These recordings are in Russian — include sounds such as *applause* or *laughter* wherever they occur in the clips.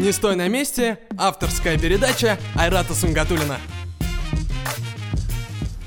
Не стой на месте. Авторская передача Айрата Сунгатулина.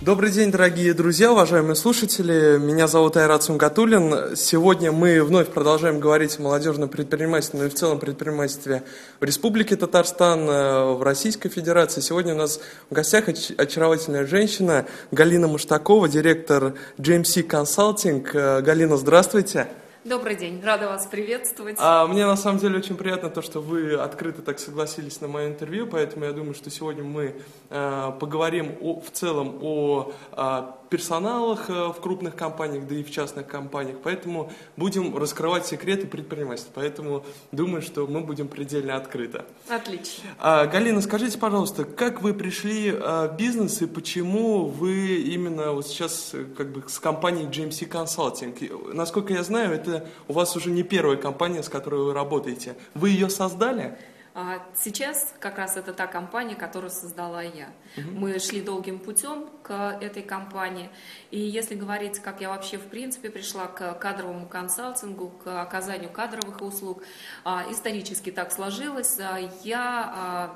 Добрый день, дорогие друзья, уважаемые слушатели. Меня зовут Айрат Сунгатулин. Сегодня мы вновь продолжаем говорить о молодежном предпринимательстве, но и в целом предпринимательстве в Республике Татарстан, э, в Российской Федерации. Сегодня у нас в гостях очаровательная женщина Галина Муштакова, директор GMC Consulting. Э, Галина, здравствуйте. Добрый день, рада вас приветствовать. А, мне на самом деле очень приятно то, что вы открыто так согласились на мое интервью, поэтому я думаю, что сегодня мы э, поговорим о, в целом о э, персоналах э, в крупных компаниях, да и в частных компаниях, поэтому будем раскрывать секреты предпринимательства, поэтому думаю, что мы будем предельно открыто. Отлично. А, Галина, скажите, пожалуйста, как вы пришли э, в бизнес и почему вы именно вот сейчас э, как бы с компанией GMC Consulting? Насколько я знаю, это у вас уже не первая компания, с которой вы работаете. Вы ее создали? А сейчас как раз это та компания, которую создала я. Угу. Мы шли долгим путем к этой компании. И если говорить, как я вообще в принципе пришла к кадровому консалтингу, к оказанию кадровых услуг, а, исторически так сложилось. А, я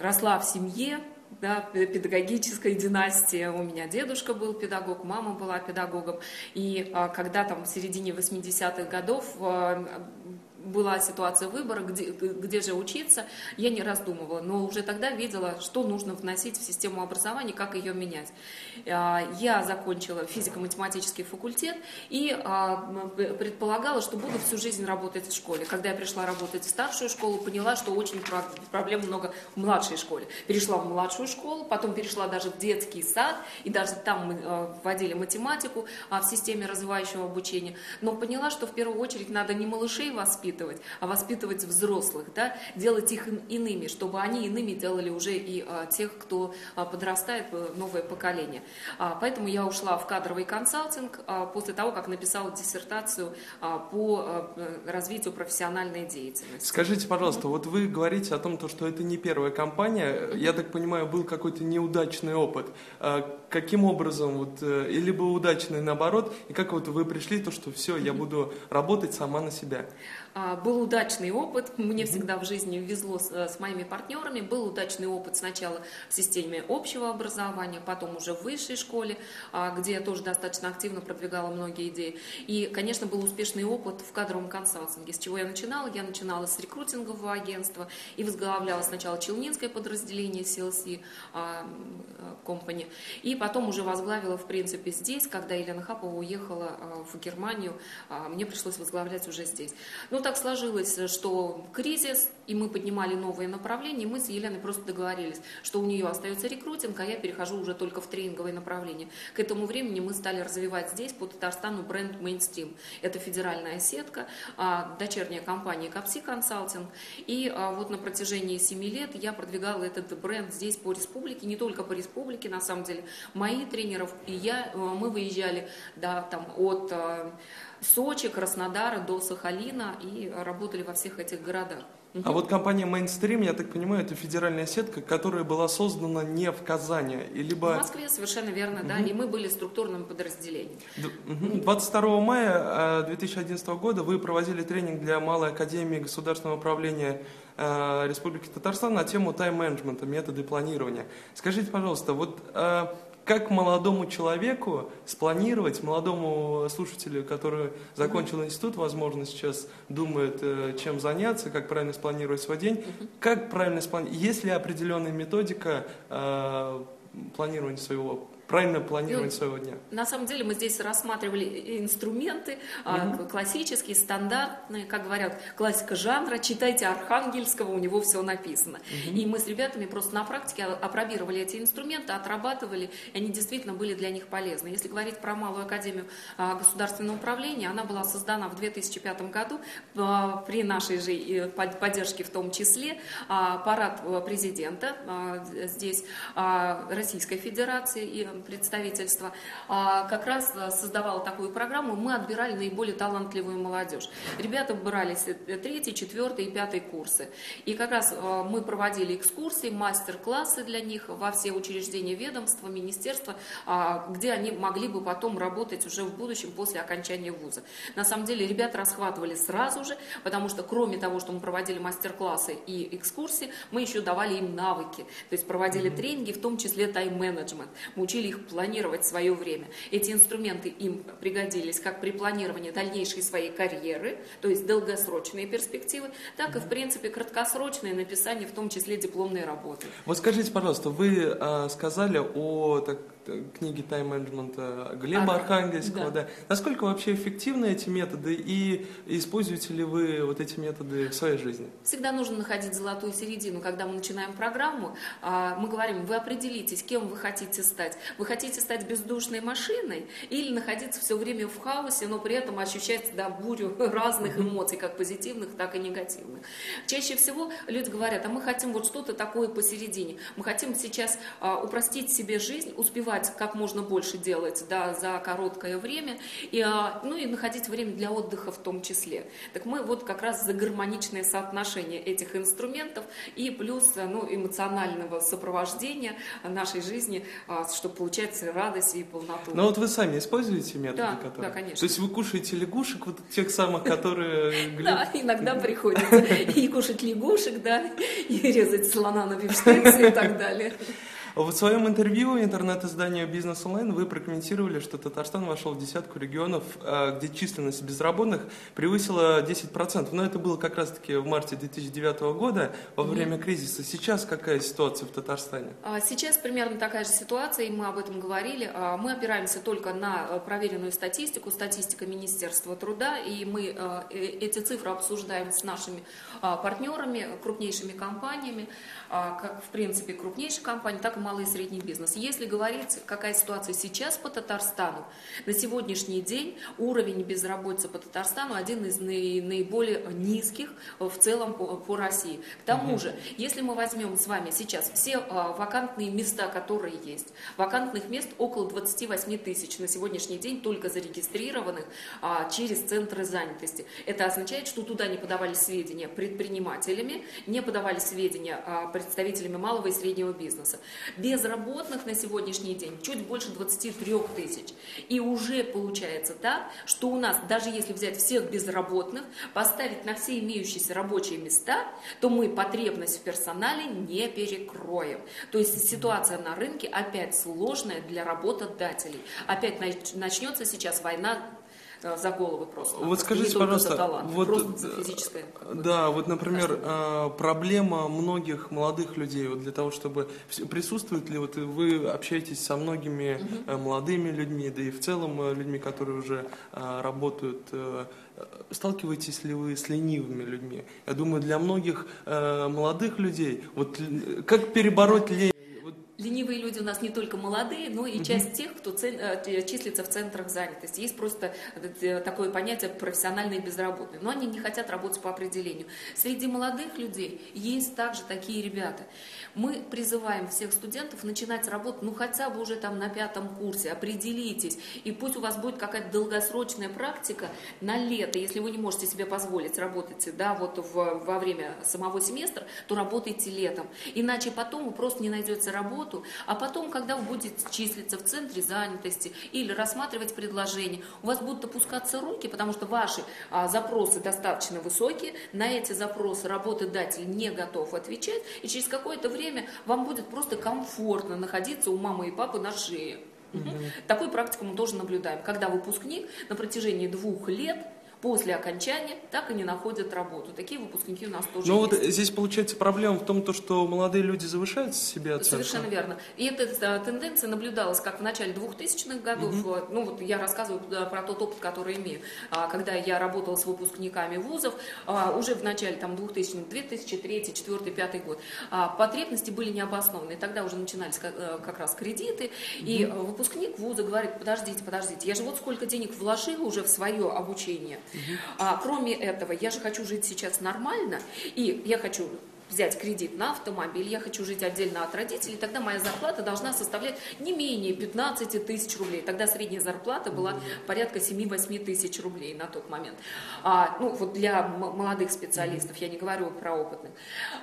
росла в семье, да, педагогической династии. У меня дедушка был педагог, мама была педагогом. И когда там в середине 80-х годов была ситуация выбора, где, где же учиться, я не раздумывала, но уже тогда видела, что нужно вносить в систему образования, как ее менять. А, я закончила физико-математический факультет и а, предполагала, что буду всю жизнь работать в школе. Когда я пришла работать в старшую школу, поняла, что очень проблем много в младшей школе. Перешла в младшую школу, потом перешла даже в детский сад, и даже там мы а, вводили математику в системе развивающего обучения. Но поняла, что в первую очередь надо не малышей воспитывать, воспитывать, а воспитывать взрослых, да, делать их иными, чтобы они иными делали уже и а, тех, кто а, подрастает, э, новое поколение. А, поэтому я ушла в кадровый консалтинг а, после того, как написала диссертацию а, по а, развитию профессиональной деятельности. Скажите, пожалуйста, mm-hmm. вот вы говорите о том, что это не первая компания, я так понимаю, был какой-то неудачный опыт. Каким образом, вот, э, или был удачный наоборот, и как вот вы пришли, то, что все, я буду работать сама на себя? А, был удачный опыт, мне всегда в жизни везло с, с моими партнерами, был удачный опыт сначала в системе общего образования, потом уже в высшей школе, а, где я тоже достаточно активно продвигала многие идеи. И, конечно, был успешный опыт в кадровом консалтинге. С чего я начинала? Я начинала с рекрутингового агентства и возглавляла сначала Челнинское подразделение CLC а, Company, и потом уже возглавила, в принципе, здесь, когда Елена Хапова уехала в Германию, мне пришлось возглавлять уже здесь. Ну, так сложилось, что кризис, и мы поднимали новые направления, и мы с Еленой просто договорились, что у нее остается рекрутинг, а я перехожу уже только в тренинговые направления. К этому времени мы стали развивать здесь по Татарстану бренд Mainstream. Это федеральная сетка, а, дочерняя компания Капси Консалтинг. И а, вот на протяжении семи лет я продвигала этот бренд здесь по республике, не только по республике, на самом деле. Мои тренеров и я, э, мы выезжали да, там, от э, Сочи, Краснодара до Сахалина и работали во всех этих городах. А вот компания Mainstream, я так понимаю, это федеральная сетка, которая была создана не в Казани, и либо... В Москве, совершенно верно, угу. да, и мы были структурным подразделением. 22 мая 2011 э, года вы проводили тренинг для Малой Академии Государственного управления Республики Татарстан на тему тайм-менеджмента, методы планирования. Скажите, пожалуйста, вот как молодому человеку спланировать, молодому слушателю, который закончил институт, возможно, сейчас думает, э, чем заняться, как правильно спланировать свой день, как правильно спланировать, есть ли определенная методика э, планирования своего правильно планировать ну, своего дня? На самом деле мы здесь рассматривали инструменты угу. классические, стандартные, как говорят, классика жанра. Читайте Архангельского, у него все написано. Угу. И мы с ребятами просто на практике опробировали эти инструменты, отрабатывали, и они действительно были для них полезны. Если говорить про Малую Академию а, Государственного управления, она была создана в 2005 году а, при нашей же поддержке в том числе. Парад президента здесь Российской Федерации и представительство, а, как раз создавало такую программу. Мы отбирали наиболее талантливую молодежь. Ребята брались третий, четвертый и пятый курсы. И как раз мы проводили экскурсии, мастер-классы для них во все учреждения ведомства, министерства, где они могли бы потом работать уже в будущем после окончания вуза. На самом деле ребята расхватывали сразу же, потому что кроме того, что мы проводили мастер-классы и экскурсии, мы еще давали им навыки, то есть проводили mm-hmm. тренинги, в том числе тайм-менеджмент. Мы учили их планировать свое время. Эти инструменты им пригодились как при планировании дальнейшей своей карьеры, то есть долгосрочные перспективы, так и, в принципе, краткосрочные написание, в том числе дипломной работы. Вот скажите, пожалуйста, вы э, сказали о так, книги тайм-менеджмента Глеба а, Архангельского. Да. Да. Насколько вообще эффективны эти методы и используете ли вы вот эти методы в своей жизни? Всегда нужно находить золотую середину. Когда мы начинаем программу, а, мы говорим, вы определитесь, кем вы хотите стать. Вы хотите стать бездушной машиной или находиться все время в хаосе, но при этом ощущать да, бурю *laughs* разных эмоций, как позитивных, так и негативных. Чаще всего люди говорят, а мы хотим вот что-то такое посередине. Мы хотим сейчас а, упростить себе жизнь, успевать успевать как можно больше делать да, за короткое время, и, а, ну и находить время для отдыха в том числе. Так мы вот как раз за гармоничное соотношение этих инструментов и плюс ну, эмоционального сопровождения нашей жизни, а, чтобы получать радость и полноту. Но вот вы сами используете методы, да, которые... Да, конечно. То есть вы кушаете лягушек, вот тех самых, которые... *laughs* Да, иногда приходится и кушать лягушек, да, и резать слона на *laughs* бифштексы и так далее. В своем интервью интернет-изданию «Бизнес онлайн» вы прокомментировали, что Татарстан вошел в десятку регионов, э, где численность безработных превысила 10%. Но это было как раз-таки в марте 2009 года, во время кризиса. Сейчас какая ситуация в Татарстане? А, сейчас примерно такая же ситуация, и мы об этом говорили. А, мы опираемся только на э, проверенную статистику, статистика Министерства труда, и мы э, эти цифры обсуждаем с нашими а, партнерами, крупнейшими компаниями, как в принципе крупнейшие компании, так и малый и средний бизнес. Если говорить, какая ситуация сейчас по Татарстану, на сегодняшний день уровень безработицы по Татарстану один из наиболее низких в целом по, по России. К тому угу. же, если мы возьмем с вами сейчас все а, вакантные места, которые есть, вакантных мест около 28 тысяч на сегодняшний день только зарегистрированных а, через центры занятости. Это означает, что туда не подавали сведения предпринимателями, не подавали сведения а, представителями малого и среднего бизнеса. Безработных на сегодняшний день чуть больше 23 тысяч. И уже получается так, что у нас, даже если взять всех безработных, поставить на все имеющиеся рабочие места, то мы потребность в персонале не перекроем. То есть ситуация на рынке опять сложная для работодателей. Опять начнется сейчас война за головы просто. Вот скажите, пожалуйста, талант, вот, просто физическое. Да, вот, например, э, проблема многих молодых людей, вот для того, чтобы присутствует ли, вот вы общаетесь со многими угу. молодыми людьми, да и в целом людьми, которые уже работают сталкиваетесь ли вы с ленивыми людьми? Я думаю, для многих э, молодых людей, вот как перебороть лень? Ленивые люди у нас не только молодые, но и часть тех, кто э, числится в центрах занятости. Есть просто э, такое понятие профессиональные безработные, но они не хотят работать по определению. Среди молодых людей есть также такие ребята. Мы призываем всех студентов начинать работу, ну хотя бы уже там на пятом курсе, определитесь, и пусть у вас будет какая-то долгосрочная практика на лето, если вы не можете себе позволить работать, да, вот в, во время самого семестра, то работайте летом, иначе потом вы просто не найдете работу, работу, а потом, когда вы будете числиться в центре занятости или рассматривать предложение, у вас будут опускаться руки, потому что ваши а, запросы достаточно высокие, на эти запросы работодатель не готов отвечать, и через какое-то время вам будет просто комфортно находиться у мамы и папы на шее. Угу. Такую практику мы тоже наблюдаем, когда выпускник на протяжении двух лет после окончания так и не находят работу. Такие выпускники у нас тоже Но есть. вот здесь получается проблема в том, то, что молодые люди завышают себе оценку. Совершенно верно. И эта тенденция наблюдалась как в начале 2000-х годов. Угу. Ну вот я рассказываю про тот опыт, который имею. А, когда я работала с выпускниками вузов, а, уже в начале там, 2000-х, 2003, 2004, 2005 год, а, потребности были необоснованные. Тогда уже начинались э, как раз кредиты. И выпускник вуза говорит, подождите, подождите, я же вот сколько денег вложил уже в свое обучение. А, кроме этого, я же хочу жить сейчас нормально, и я хочу взять кредит на автомобиль, я хочу жить отдельно от родителей, тогда моя зарплата должна составлять не менее 15 тысяч рублей. Тогда средняя зарплата была порядка 7-8 тысяч рублей на тот момент. А, ну, вот для молодых специалистов, я не говорю про опытных.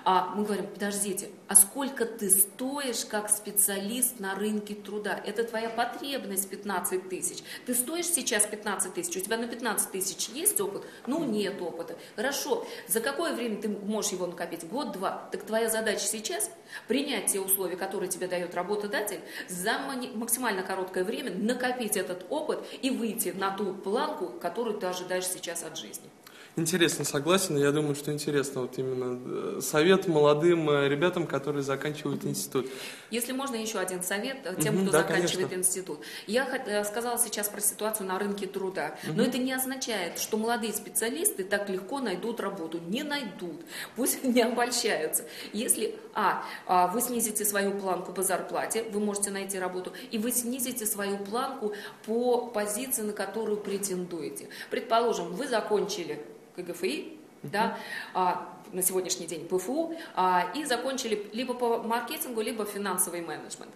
А мы говорим, подождите, а сколько ты стоишь как специалист на рынке труда? Это твоя потребность 15 тысяч. Ты стоишь сейчас 15 тысяч, у тебя на 15 тысяч есть опыт? Ну, нет опыта. Хорошо, за какое время ты можешь его накопить? Год-два. Так твоя задача сейчас принять те условия, которые тебе дает работодатель, за максимально короткое время накопить этот опыт и выйти на ту планку, которую ты ожидаешь сейчас от жизни. Интересно, согласен. Я думаю, что интересно вот именно э, совет молодым э, ребятам, которые заканчивают институт. Если можно еще один совет э, тем, кто да, заканчивает конечно. институт. Я сказала сейчас про ситуацию на рынке труда, угу. но это не означает, что молодые специалисты так легко найдут работу. Не найдут. Пусть *laughs* не обольщаются. Если, а, а, вы снизите свою планку по зарплате, вы можете найти работу, и вы снизите свою планку по позиции, на которую претендуете. Предположим, вы закончили КГФИ, да, а, на сегодняшний день ПФУ, а, и закончили либо по маркетингу, либо финансовый менеджмент.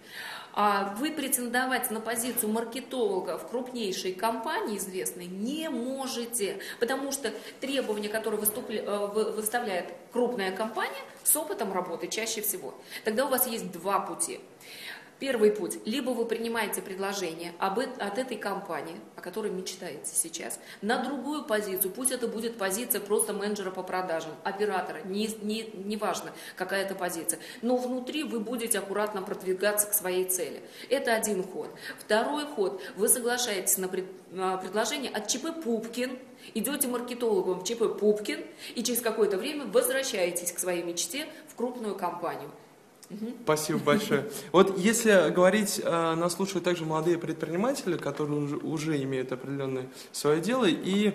А вы претендовать на позицию маркетолога в крупнейшей компании известной не можете, потому что требования, которые. Э, выставляет крупная компания, с опытом работы чаще всего. Тогда у вас есть два пути. Первый путь. Либо вы принимаете предложение об, от этой компании, о которой мечтаете сейчас, на другую позицию. Пусть это будет позиция просто менеджера по продажам, оператора, не, не, не важно, какая это позиция. Но внутри вы будете аккуратно продвигаться к своей цели. Это один ход. Второй ход. Вы соглашаетесь на пред, предложение от ЧП Пупкин, идете маркетологом в ЧП Пупкин и через какое-то время возвращаетесь к своей мечте в крупную компанию. Спасибо большое. Вот если говорить, э, нас слушают также молодые предприниматели, которые уже, имеют определенное свое дело, и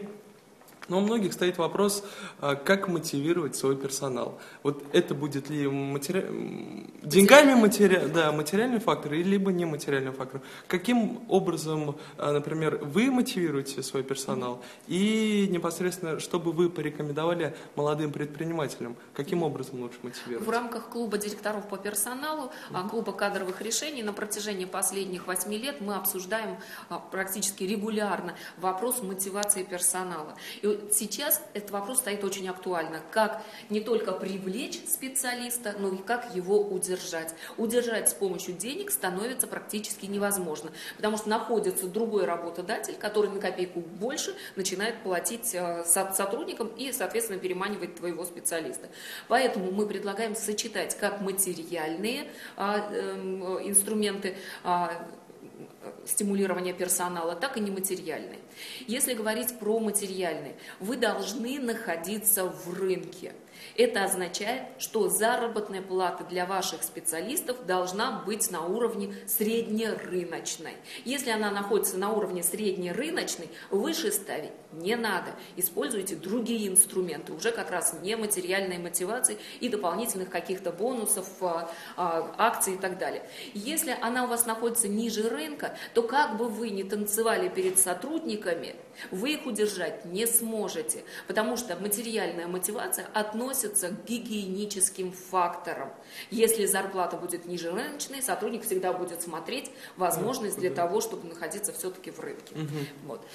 но у многих стоит вопрос, а, как мотивировать свой персонал. Вот это будет ли матери... деньгами матери... да, материальный фактор, либо нематериальный фактор. Каким образом, а, например, вы мотивируете свой персонал и непосредственно, чтобы вы порекомендовали молодым предпринимателям, каким образом лучше мотивировать? В рамках клуба директоров по персоналу, mm-hmm. клуба кадровых решений на протяжении последних восьми лет мы обсуждаем практически регулярно вопрос мотивации персонала. И сейчас этот вопрос стоит очень актуально. Как не только привлечь специалиста, но и как его удержать. Удержать с помощью денег становится практически невозможно, потому что находится другой работодатель, который на копейку больше начинает платить э, сотрудникам и, соответственно, переманивать твоего специалиста. Поэтому мы предлагаем сочетать как материальные а, эм, инструменты, а, стимулирования персонала, так и нематериальные. Если говорить про материальные, вы должны находиться в рынке. Это означает, что заработная плата для ваших специалистов должна быть на уровне среднерыночной. Если она находится на уровне среднерыночной, выше ставить не надо. Используйте другие инструменты, уже как раз нематериальной мотивации и дополнительных каких-то бонусов, а, а, акций и так далее. Если она у вас находится ниже рынка, то как бы вы ни танцевали перед сотрудниками, вы их удержать не сможете, потому что материальная мотивация относится к гигиеническим факторам. Если зарплата будет ниже рыночной, сотрудник всегда будет смотреть возможность для того, чтобы находиться все-таки в рынке. Вот.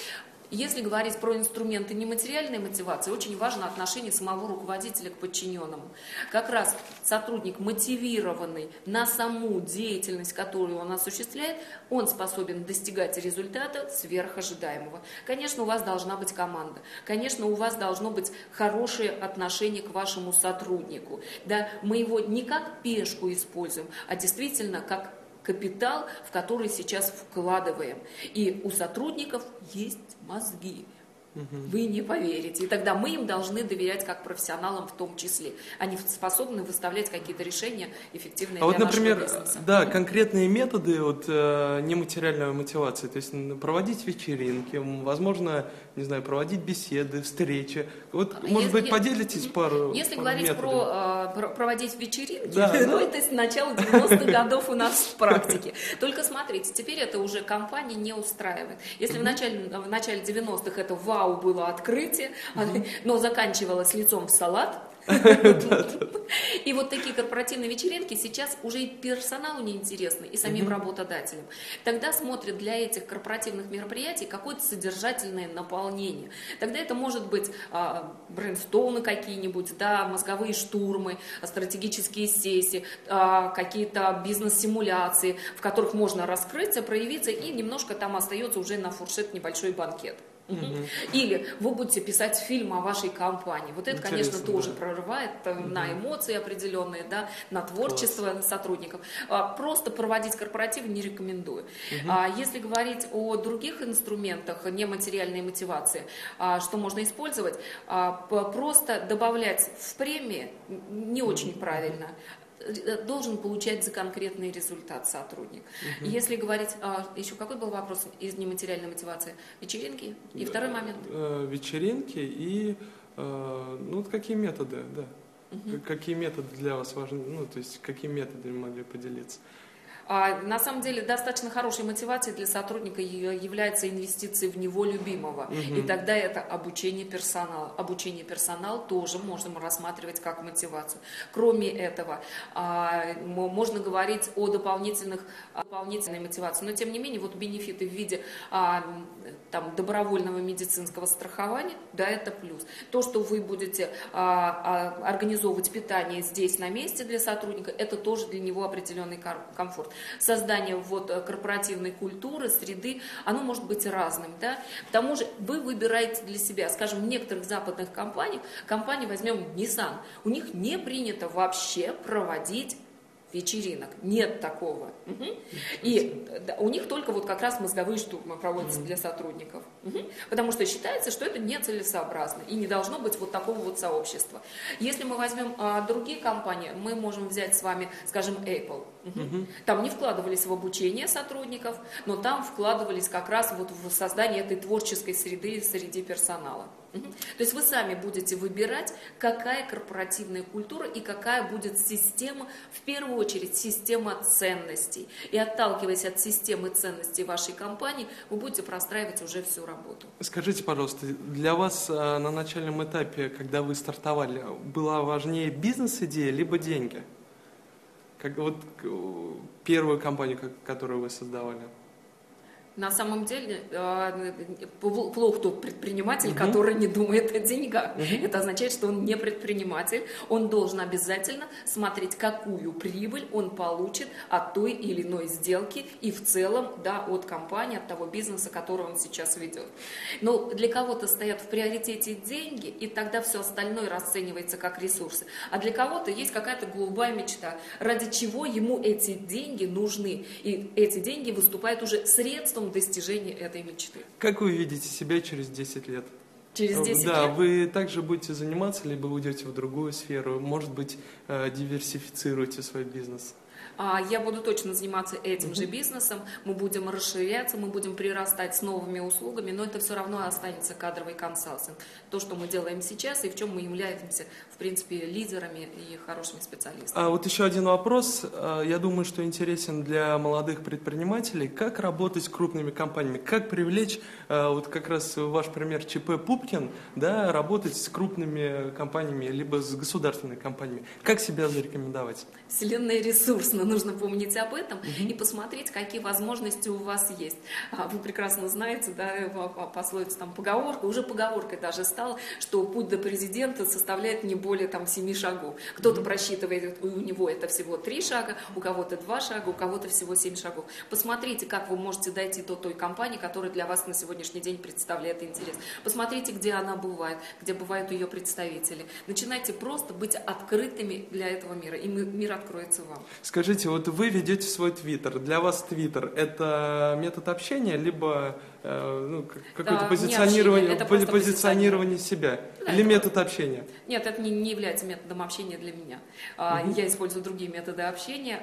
Если говорить про инструменты нематериальной мотивации, очень важно отношение самого руководителя к подчиненному. Как раз сотрудник, мотивированный на саму деятельность, которую он осуществляет, он способен достигать результата сверхожидаемого. Конечно, у вас должна быть команда. Конечно, у вас должно быть хорошее отношение к вашему сотруднику. Да, мы его не как пешку используем, а действительно как капитал, в который сейчас вкладываем. И у сотрудников есть мозги. Вы не поверите. И тогда мы им должны доверять как профессионалам в том числе. Они способны выставлять какие-то решения эффективные а для вот, например, нашего бизнеса. Да, конкретные методы вот, э, нематериальной мотивации. То есть проводить вечеринки, возможно, не знаю, проводить беседы, встречи. Вот, а может если, быть, поделитесь пару Если пару говорить методов. про, э, про проводить вечеринки, да, *laughs* ну, это с начала 90-х годов у нас в практике. Только смотрите, теперь это уже компания не устраивает. Если в начале, в начале 90-х это вау было открытие, но заканчивалось лицом в салат, *laughs* И вот такие корпоративные вечеринки сейчас уже и персоналу неинтересны, и самим работодателям. Тогда смотрят для этих корпоративных мероприятий какое-то содержательное наполнение. Тогда это может быть а, брейнстоуны какие-нибудь, да, мозговые штурмы, стратегические сессии, а, какие-то бизнес-симуляции, в которых можно раскрыться, проявиться, и немножко там остается уже на фуршет небольшой банкет. Угу. Или вы будете писать фильм о вашей компании. Вот это, Интересно, конечно, тоже да. прорывает угу. на эмоции определенные, да, на творчество Класс. сотрудников. А, просто проводить корпоратив не рекомендую. Угу. Если говорить о других инструментах нематериальной мотивации, а, что можно использовать, просто добавлять в премии не очень правильно. Э, должен получать за конкретный результат сотрудник. Угу. Если говорить, а, еще какой был вопрос из нематериальной мотивации? Вечеринки? И второй момент? Э, вечеринки и э, ну, какие методы, да. Угу. Какие методы для вас важны, ну, то есть какие методы могли поделиться? А, на самом деле достаточно хорошей мотивацией для сотрудника является инвестиции в него любимого. Угу. И тогда это обучение персонала. Обучение персонала тоже можно рассматривать как мотивацию. Кроме этого, а, можно говорить о дополнительных, дополнительной мотивации. Но тем не менее, вот бенефиты в виде а, там, добровольного медицинского страхования, да, это плюс. То, что вы будете организовывать питание здесь на месте для сотрудника, это тоже для него определенный комфорт создание вот э, корпоративной культуры, среды, оно может быть разным. Да? К тому же вы выбираете для себя, скажем, в некоторых западных компаниях, компании возьмем Nissan, у них не принято вообще проводить вечеринок. Нет такого. Угу. И да, у них только вот как раз мозговые штурмы проводятся угу. для сотрудников. Угу. Потому что считается, что это нецелесообразно и не должно быть вот такого вот сообщества. Если мы возьмем а, другие компании, мы можем взять с вами, скажем, Apple. Угу. Там не вкладывались в обучение сотрудников, но там вкладывались как раз вот в создание этой творческой среды среди персонала. То есть вы сами будете выбирать, какая корпоративная культура и какая будет система, в первую очередь система ценностей. И отталкиваясь от системы ценностей вашей компании, вы будете простраивать уже всю работу. Скажите, пожалуйста, для вас э, на начальном этапе, когда вы стартовали, была важнее бизнес-идея либо деньги? Как вот первую компанию, которую вы создавали? На самом деле э, плох тот предприниматель, угу. который не думает о деньгах. Угу. Это означает, что он не предприниматель. Он должен обязательно смотреть, какую прибыль он получит от той или иной сделки и в целом да, от компании, от того бизнеса, который он сейчас ведет. Но для кого-то стоят в приоритете деньги, и тогда все остальное расценивается как ресурсы. А для кого-то есть какая-то голубая мечта, ради чего ему эти деньги нужны. И эти деньги выступают уже средством способом достижения этой мечты. Как вы видите себя через 10 лет? Через 10 да, лет? вы также будете заниматься, либо уйдете в другую сферу, может быть, э, диверсифицируете свой бизнес? А, я буду точно заниматься этим же бизнесом, мы будем расширяться, мы будем прирастать с новыми услугами, но это все равно останется кадровый консалтинг. То, что мы делаем сейчас и в чем мы являемся, в принципе, лидерами и хорошими специалистами. А вот еще один вопрос, а, я думаю, что интересен для молодых предпринимателей. Как работать с крупными компаниями? Как привлечь, а, вот как раз ваш пример ЧП Пупкин, да, работать с крупными компаниями, либо с государственными компаниями? Как себя зарекомендовать? Вселенная ресурсная нужно помнить об этом угу. и посмотреть, какие возможности у вас есть. А, вы прекрасно знаете, да, пословица там поговорка, уже поговоркой даже стала, что путь до президента составляет не более там семи шагов. Кто-то угу. просчитывает, у него это всего три шага, у кого-то два шага, у кого-то всего семь шагов. Посмотрите, как вы можете дойти до той компании, которая для вас на сегодняшний день представляет интерес. Посмотрите, где она бывает, где бывают ее представители. Начинайте просто быть открытыми для этого мира, и мир откроется вам. Скажите, Скажите, вот вы ведете свой твиттер. Для вас твиттер это метод общения, либо э, ну, какое-то да, позиционирование, общение, позиционирование себя? Да, или это метод общения? Нет, это не, не является методом общения для меня. Угу. Я использую другие методы общения.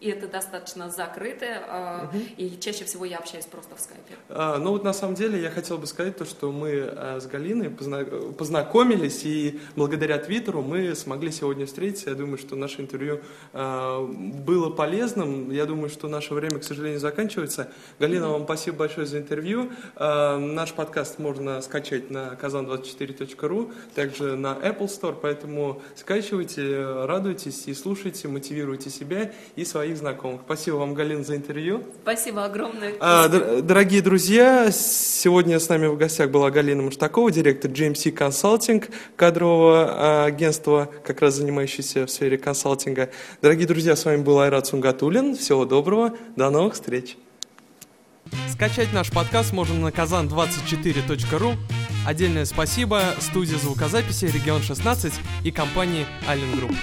Э, и это достаточно закрытое, угу. и чаще всего я общаюсь просто в скайпе. А, ну вот на самом деле я хотел бы сказать то, что мы а, с Галиной позна- познакомились, и благодаря Твиттеру мы смогли сегодня встретиться. Я думаю, что наше интервью а, было полезным. Я думаю, что наше время, к сожалению, заканчивается. Галина, mm-hmm. вам спасибо большое за интервью. А, наш подкаст можно скачать на kazan24.ru, также на Apple Store, поэтому скачивайте, радуйтесь и слушайте, мотивируйте себя и свои своих знакомых. Спасибо вам, Галина, за интервью. Спасибо огромное. А, дорогие друзья, сегодня с нами в гостях была Галина Маштакова, директор GMC Consulting, кадрового а, агентства, как раз занимающееся в сфере консалтинга. Дорогие друзья, с вами был Айрат Сунгатулин. Всего доброго, до новых встреч. Скачать наш подкаст можно на kazan24.ru. Отдельное спасибо студии звукозаписи «Регион 16» и компании «Аллен Групп».